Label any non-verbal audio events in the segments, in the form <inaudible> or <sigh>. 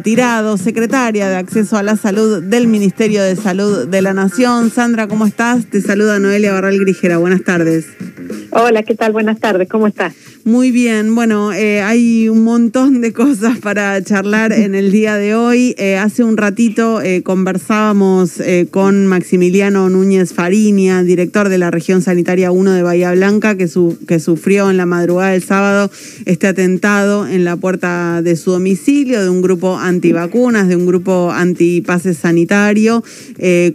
Tirado, secretaria de Acceso a la Salud del Ministerio de Salud de la Nación. Sandra, ¿cómo estás? Te saluda Noelia Barral Grijera. Buenas tardes. Hola, ¿qué tal? Buenas tardes, ¿cómo estás? Muy bien, bueno, eh, hay un montón de cosas para charlar <laughs> en el día de hoy. Eh, hace un ratito eh, conversábamos con Maximiliano Núñez Fariña, director de la región sanitaria 1 de Bahía Blanca, que, su, que sufrió en la madrugada del sábado este atentado en la puerta de su domicilio de un grupo antivacunas, de un grupo antipase sanitario.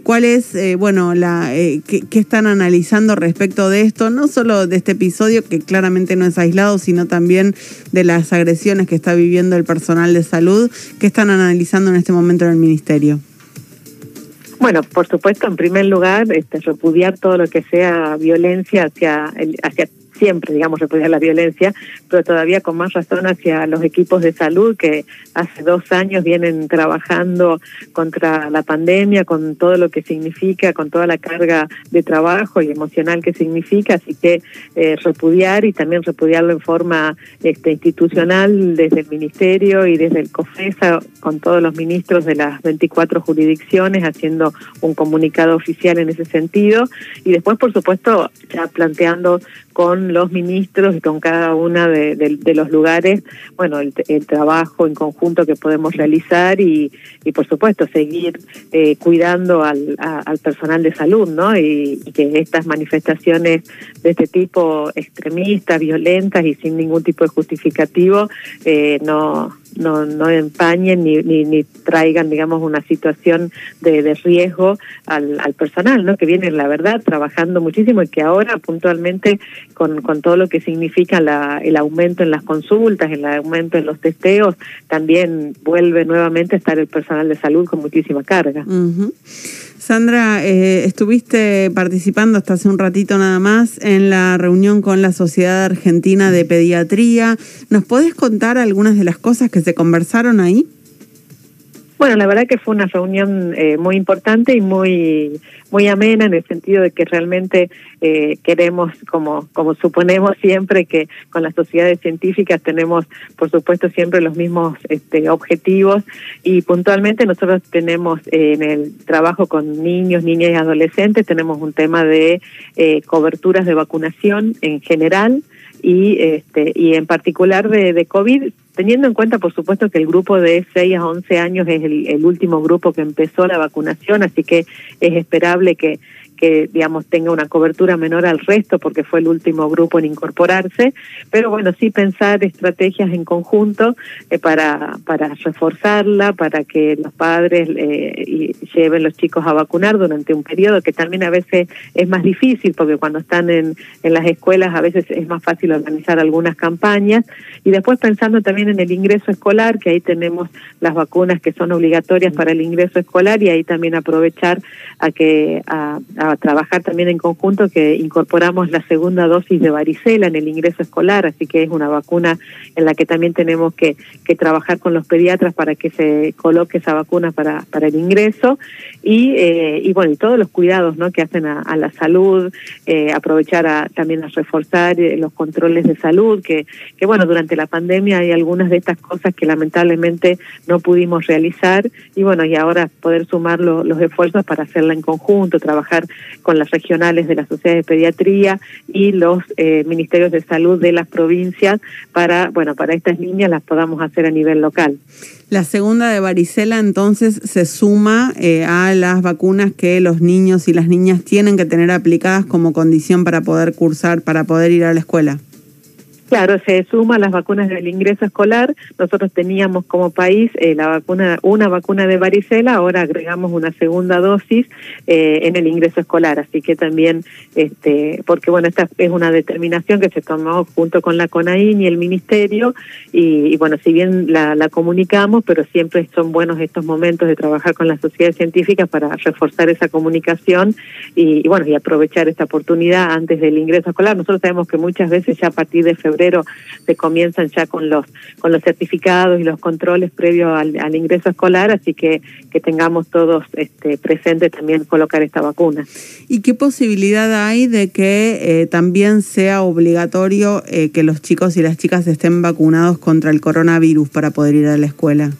¿Cuál es, bueno, la, qué, qué están analizando respecto de esto? No solo de este episodio, que claramente no es aislado, sino también de las agresiones que está viviendo el personal de salud. ¿Qué están analizando en este momento en el Ministerio? Bueno, por supuesto, en primer lugar, este, repudiar todo lo que sea violencia hacia, hacia siempre, digamos, repudiar la violencia, pero todavía con más razón hacia los equipos de salud que hace dos años vienen trabajando contra la pandemia, con todo lo que significa, con toda la carga de trabajo y emocional que significa, así que eh, repudiar y también repudiarlo en forma este, institucional desde el Ministerio y desde el COFESA, con todos los ministros de las 24 jurisdicciones, haciendo un comunicado oficial en ese sentido, y después, por supuesto, ya planteando con los ministros y con cada una de, los lugares, bueno, el, trabajo en conjunto que podemos realizar y, y por supuesto, seguir eh, cuidando al, al, personal de salud, ¿no? Y, que estas manifestaciones de este tipo extremistas, violentas y sin ningún tipo de justificativo eh, no no, no empañen ni, ni, traigan, digamos, una situación de, de riesgo al, al, personal, ¿no? Que viene, la verdad, trabajando muchísimo y que ahora puntualmente con, con todo lo que significa la, el aumento en las consultas, el aumento en los testeos, también vuelve nuevamente a estar el personal de salud con muchísima carga. Sandra, eh, estuviste participando hasta hace un ratito nada más en la reunión con la Sociedad Argentina de Pediatría. ¿Nos podés contar algunas de las cosas que se conversaron ahí? Bueno, la verdad que fue una reunión eh, muy importante y muy muy amena en el sentido de que realmente eh, queremos, como como suponemos siempre que con las sociedades científicas tenemos, por supuesto, siempre los mismos este, objetivos. Y puntualmente nosotros tenemos eh, en el trabajo con niños, niñas y adolescentes tenemos un tema de coberturas de vacunación en general y este y en particular de, de COVID teniendo en cuenta, por supuesto, que el grupo de 6 a 11 años es el, el último grupo que empezó la vacunación, así que es esperable que que digamos tenga una cobertura menor al resto porque fue el último grupo en incorporarse, pero bueno, sí pensar estrategias en conjunto eh, para, para reforzarla, para que los padres eh, lleven los chicos a vacunar durante un periodo que también a veces es más difícil porque cuando están en, en las escuelas a veces es más fácil organizar algunas campañas. Y después pensando también en el ingreso escolar, que ahí tenemos las vacunas que son obligatorias para el ingreso escolar y ahí también aprovechar a que a trabajar también en conjunto que incorporamos la segunda dosis de varicela en el ingreso escolar, así que es una vacuna en la que también tenemos que, que trabajar con los pediatras para que se coloque esa vacuna para, para el ingreso y, eh, y bueno, y todos los cuidados ¿no? que hacen a, la salud, eh, aprovechar a, también a reforzar eh, los controles de salud, que, que bueno, durante la pandemia hay algunas de estas cosas que lamentablemente no pudimos realizar y bueno, y ahora poder sumar los esfuerzos para hacerla en conjunto, trabajar con las regionales de la Sociedad de Pediatría y los eh, ministerios de salud de las provincias para, bueno, para estas líneas las podamos hacer a nivel local. La segunda de varicela entonces se suma eh, a las vacunas que los niños y las niñas tienen que tener aplicadas como condición para poder cursar, para poder ir a la escuela. Claro, se suma las vacunas del ingreso escolar. Nosotros teníamos como país eh, la vacuna, una vacuna de varicela, ahora agregamos una segunda dosis eh, en el ingreso escolar. Así que también, este, porque bueno, esta es una determinación que se tomó junto con la CONAIN y el Ministerio. Y, bueno, si bien la, la, comunicamos, pero siempre son buenos estos momentos de trabajar con las sociedades científicas para reforzar esa comunicación y, y bueno, y aprovechar esta oportunidad antes del ingreso escolar. Nosotros sabemos que muchas veces ya a partir de febrero se comienzan ya con los con los certificados y los controles previos al, ingreso escolar, así que que tengamos todos este, presentes también colocar esta vacuna. ¿Y qué posibilidad hay de que eh, también sea obligatorio eh, que los chicos y las chicas estén vacunados contra el coronavirus para poder ir a la escuela?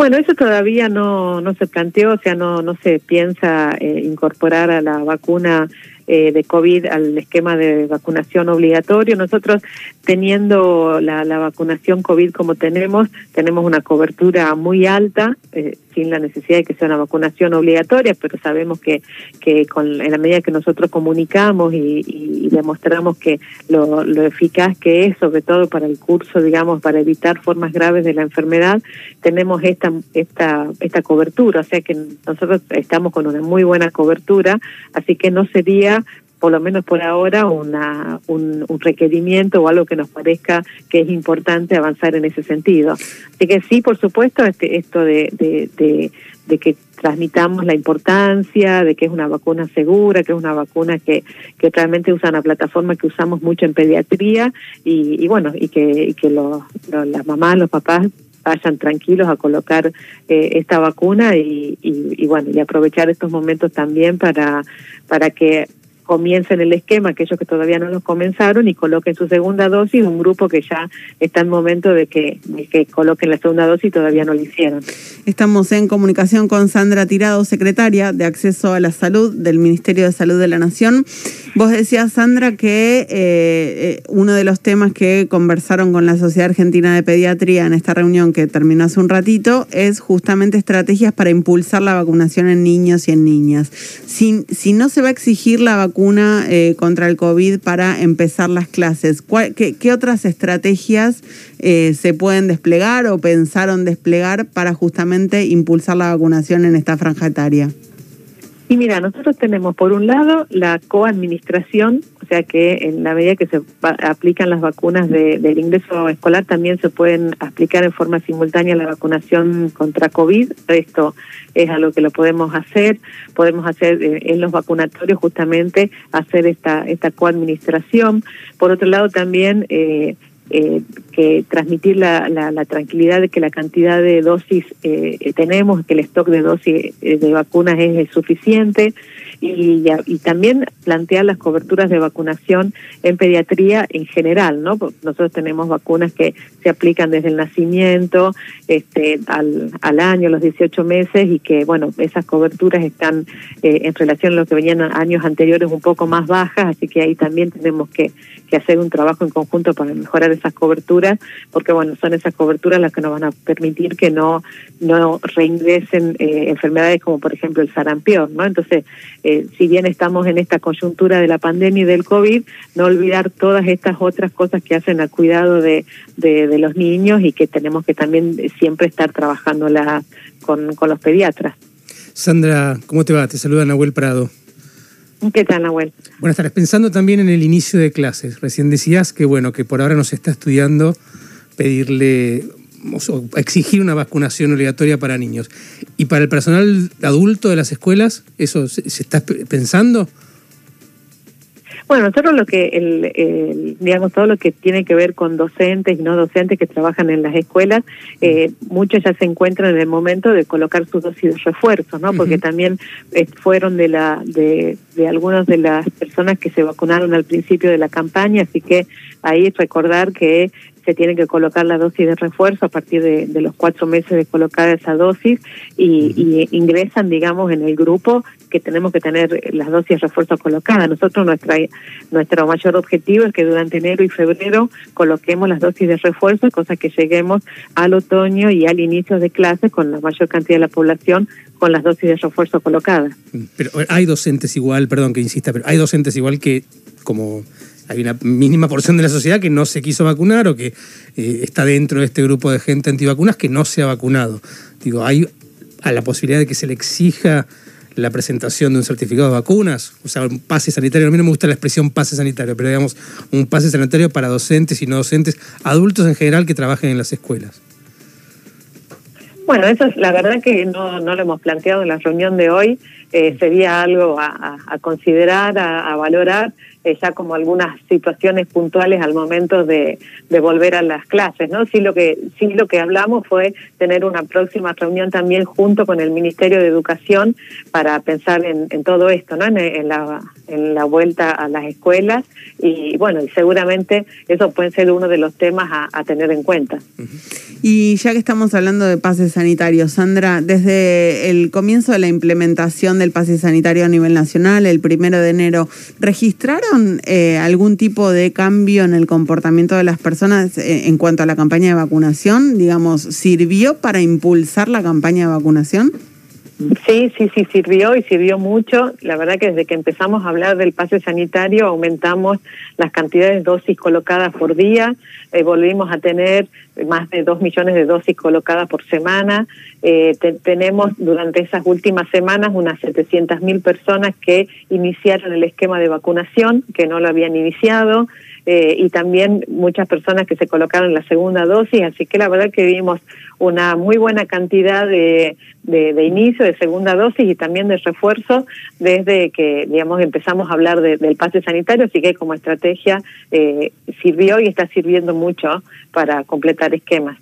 Bueno, eso todavía no, no se planteó, o sea, no, no se piensa eh, incorporar a la vacuna eh, de COVID al esquema de vacunación obligatorio. Nosotros, teniendo la, la vacunación COVID como tenemos, tenemos una cobertura muy alta, eh, sin la necesidad de que sea una vacunación obligatoria, pero sabemos que, que con, en la medida que nosotros comunicamos y, y demostramos que lo, lo eficaz que es, sobre todo para el curso, digamos, para evitar formas graves de la enfermedad, tenemos esta, esta, esta cobertura, o sea que nosotros estamos con una muy buena cobertura, así que no sería por lo menos por ahora, una, un, requerimiento o algo que nos parezca que es importante avanzar en ese sentido. Así que sí, por supuesto, este, esto de, de, de, que transmitamos la importancia, de que es una vacuna segura, que es una vacuna que, que realmente usa una plataforma que usamos mucho en pediatría y, y bueno, y que, y que los, las mamás, los papás vayan tranquilos a colocar eh, esta vacuna y, y, y, bueno y aprovechar estos momentos también para para que comiencen el esquema, aquellos que todavía no lo comenzaron, y coloquen su segunda dosis, un grupo que ya está en momento de que, que coloquen la segunda dosis y todavía no lo hicieron. Estamos en comunicación con Sandra Tirado, secretaria de Acceso a la Salud del Ministerio de Salud de la Nación. Vos decías, Sandra, que eh, eh, uno de los temas que conversaron con la Sociedad Argentina de Pediatría en esta reunión que terminó hace un ratito es justamente estrategias para impulsar la vacunación en niños y en niñas. Si, si no se va a exigir la vacuna eh, contra el COVID para empezar las clases. qué, qué, otras estrategias se pueden desplegar o pensaron desplegar para justamente impulsar la vacunación en esta franja etaria? Y mira, nosotros tenemos por un lado la coadministración, o sea que en la medida que se aplican las vacunas de, del ingreso escolar también se pueden aplicar en forma simultánea la vacunación contra COVID. Esto es algo que lo podemos hacer. Podemos hacer eh, en los vacunatorios justamente hacer esta, esta coadministración. Por otro lado también... Eh, eh, que transmitir la, la, tranquilidad de que la cantidad de dosis eh, tenemos, que el stock de dosis eh, de vacunas es, suficiente y, y, también plantear las coberturas de vacunación en pediatría en general, ¿no? nosotros tenemos vacunas que se aplican desde el nacimiento este, al, al año, los 18 meses y que, bueno, esas coberturas están eh, en relación a lo que venían años anteriores un poco más bajas, así que ahí también tenemos que, que hacer un trabajo en conjunto para mejorar esas coberturas, porque bueno, son esas coberturas las que nos van a permitir que no, no reingresen eh, enfermedades como por ejemplo el sarampión, ¿no? Entonces, eh, si bien estamos en esta coyuntura de la pandemia y del COVID, no olvidar todas estas otras cosas que hacen al cuidado de, de, los niños y que tenemos que también siempre estar trabajando con, con los pediatras. Sandra, ¿cómo te va? Te saluda Nahuel Prado. ¿Qué tal, Nahuel? Buenas tardes. Pensando también en el inicio de clases, recién decías que, bueno, que por ahora nos está estudiando pedirle o exigir una vacunación obligatoria para niños. ¿Y para el personal adulto de las escuelas, eso se, se está pensando? Bueno, nosotros lo que, el, digamos, todo lo que tiene que ver con docentes y no docentes que trabajan en las escuelas, eh, muchos ya se encuentran en el momento de colocar sus dosis de refuerzo, ¿no? Porque también eh, fueron de la de, de algunas de las personas que se vacunaron al principio de la campaña, así que ahí recordar que se tiene que colocar la dosis de refuerzo a partir de, los cuatro meses de colocar esa dosis y, y, ingresan, digamos, en el grupo que tenemos que tener las dosis de refuerzo colocadas. Nosotros nuestra nuestro mayor objetivo es que durante enero y febrero coloquemos las dosis de refuerzo, cosa que lleguemos al otoño y al inicio de clases con la mayor cantidad de la población con las dosis de refuerzo colocadas. Pero hay docentes igual, perdón que insista, pero hay docentes igual que como hay una mínima porción de la sociedad que no se quiso vacunar o que eh, está dentro de este grupo de gente antivacunas que no se ha vacunado. Digo, hay a la posibilidad de que se le exija la presentación de un certificado de vacunas, o sea, un pase sanitario. A mí no me gusta la expresión pase sanitario, pero digamos, un pase sanitario para docentes y no docentes, adultos en general que trabajen en las escuelas. Bueno, eso es la verdad que no, no lo hemos planteado en la reunión de hoy. Eh, sería algo a, considerar, a, valorar. Eh, ya como algunas situaciones puntuales al momento de, de, volver a las clases, ¿no? Sí lo que sí lo que hablamos fue tener una próxima reunión también junto con el Ministerio de Educación para pensar en, en todo esto, ¿no? En, en, la en la vuelta a las escuelas y bueno, y seguramente eso puede ser uno de los temas a, a tener en cuenta. Y ya que estamos hablando de pases sanitarios, Sandra, desde el comienzo de la implementación del pase sanitario a nivel nacional, el primero de enero, ¿registraron eh, algún tipo de cambio en el comportamiento de las personas eh, en cuanto a la campaña de vacunación? Digamos, ¿sirvió para impulsar la campaña de vacunación? Sí, sí, sí, sirvió y sirvió mucho. La verdad que desde que empezamos a hablar del pase sanitario aumentamos las cantidades de dosis colocadas por día, eh, volvimos a tener más de dos millones de dosis colocadas por semana. Eh, tenemos durante esas últimas semanas unas 700 mil personas que iniciaron el esquema de vacunación, que no lo habían iniciado. Eh, y también muchas personas que se colocaron la segunda dosis, así que la verdad que vimos una muy buena cantidad de, de, inicio, de segunda dosis y también de refuerzo desde que, digamos, empezamos a hablar del pase sanitario, así que como estrategia eh, sirvió y está sirviendo mucho para completar esquemas.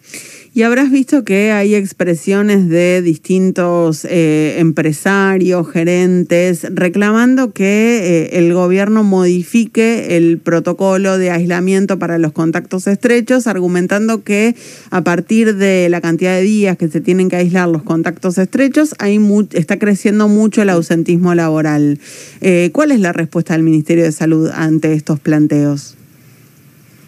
Y habrás visto que hay expresiones de distintos eh, empresarios, gerentes, reclamando que eh, el gobierno modifique el protocolo de aislamiento para los contactos estrechos, argumentando que a partir de la cantidad de días que se tienen que aislar los contactos estrechos, hay está creciendo mucho el ausentismo laboral. Eh, ¿Cuál es la respuesta del Ministerio de Salud ante estos planteos?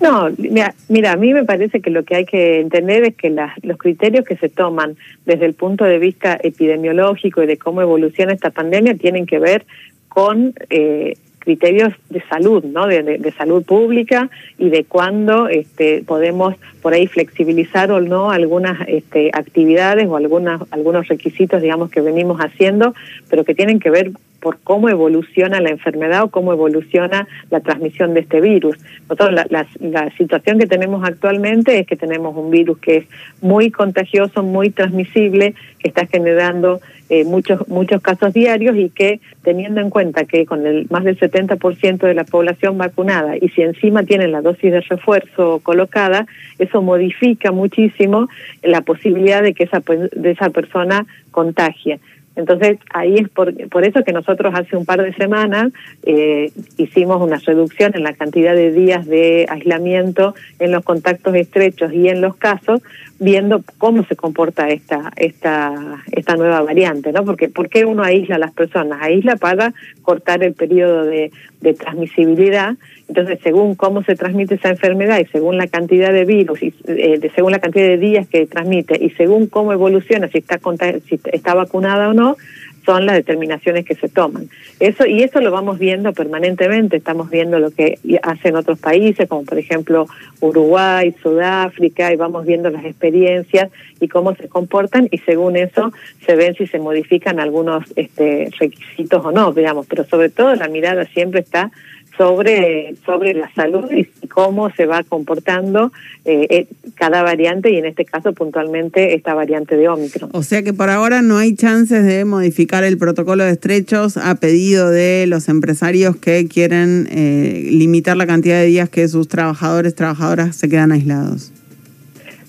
No, mira, mira, a mí me parece que lo que hay que entender es que las, los criterios que se toman desde el punto de vista epidemiológico y de cómo evoluciona esta pandemia tienen que ver con eh, criterios de salud, ¿no? De, de, salud pública y de cuándo este, podemos por ahí flexibilizar o no algunas este, actividades o algunas, algunos requisitos, digamos, que venimos haciendo, pero que tienen que ver por cómo evoluciona la enfermedad o cómo evoluciona la transmisión de este virus. Nosotros la, la, situación que tenemos actualmente es que tenemos un virus que es muy contagioso, muy transmisible, que está generando eh, muchos muchos casos diarios y que teniendo en cuenta que con el más del 70% de la población vacunada y si encima tienen la dosis de refuerzo colocada, eso modifica muchísimo la posibilidad de que esa de esa persona contagie. Entonces, ahí es por, por eso que nosotros hace un par de semanas eh, hicimos una reducción en la cantidad de días de aislamiento en los contactos estrechos y en los casos, viendo cómo se comporta esta esta esta nueva variante, ¿no? Porque ¿por qué uno aísla a las personas? Aísla para cortar el periodo de, transmisibilidad. Entonces, según cómo se transmite esa enfermedad y según la cantidad de virus y eh, según la cantidad de días que transmite y según cómo evoluciona si está si está vacunada o no, son las determinaciones que se toman. Eso y eso lo vamos viendo permanentemente, estamos viendo lo que hacen otros países, como por ejemplo Uruguay, Sudáfrica, y vamos viendo las experiencias y cómo se comportan y según eso se ven si se modifican algunos este, requisitos o no, digamos, pero sobre todo la mirada siempre está sobre, sobre la salud y cómo se va comportando eh, eh, cada variante y en este caso puntualmente esta variante de Omicron. O sea que por ahora no hay chances de modificar el protocolo de estrechos a pedido de los empresarios que quieren eh, limitar la cantidad de días que sus trabajadores, trabajadoras se quedan aislados.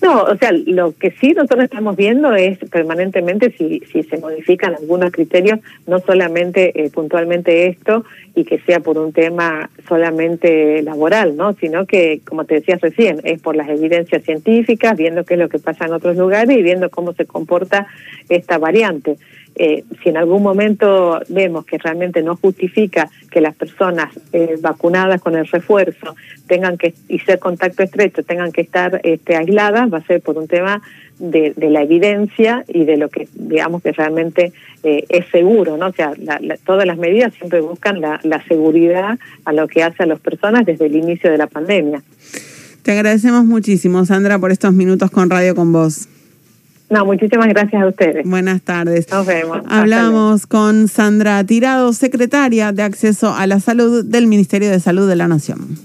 No, o sea, lo que sí nosotros estamos viendo es permanentemente si, si se modifican algunos criterios, no solamente eh, puntualmente esto y que sea por un tema solamente laboral, ¿no? Sino que, como te decías recién, es por las evidencias científicas, viendo qué es lo que pasa en otros lugares y viendo cómo se comporta esta variante. Eh, si en algún momento vemos que realmente no justifica que las personas eh, vacunadas con el refuerzo tengan que y ser contacto estrecho tengan que estar este, aisladas va a ser por un tema de, la evidencia y de lo que digamos que realmente eh, es seguro no o sea todas las medidas siempre buscan la, la seguridad a lo que hace a las personas desde el inicio de la pandemia. Te agradecemos muchísimo Sandra por estos minutos con Radio con vos no, muchísimas gracias a ustedes. Buenas tardes. Nos vemos. Hablamos con Sandra Tirado, secretaria de Acceso a la Salud del Ministerio de Salud de la Nación.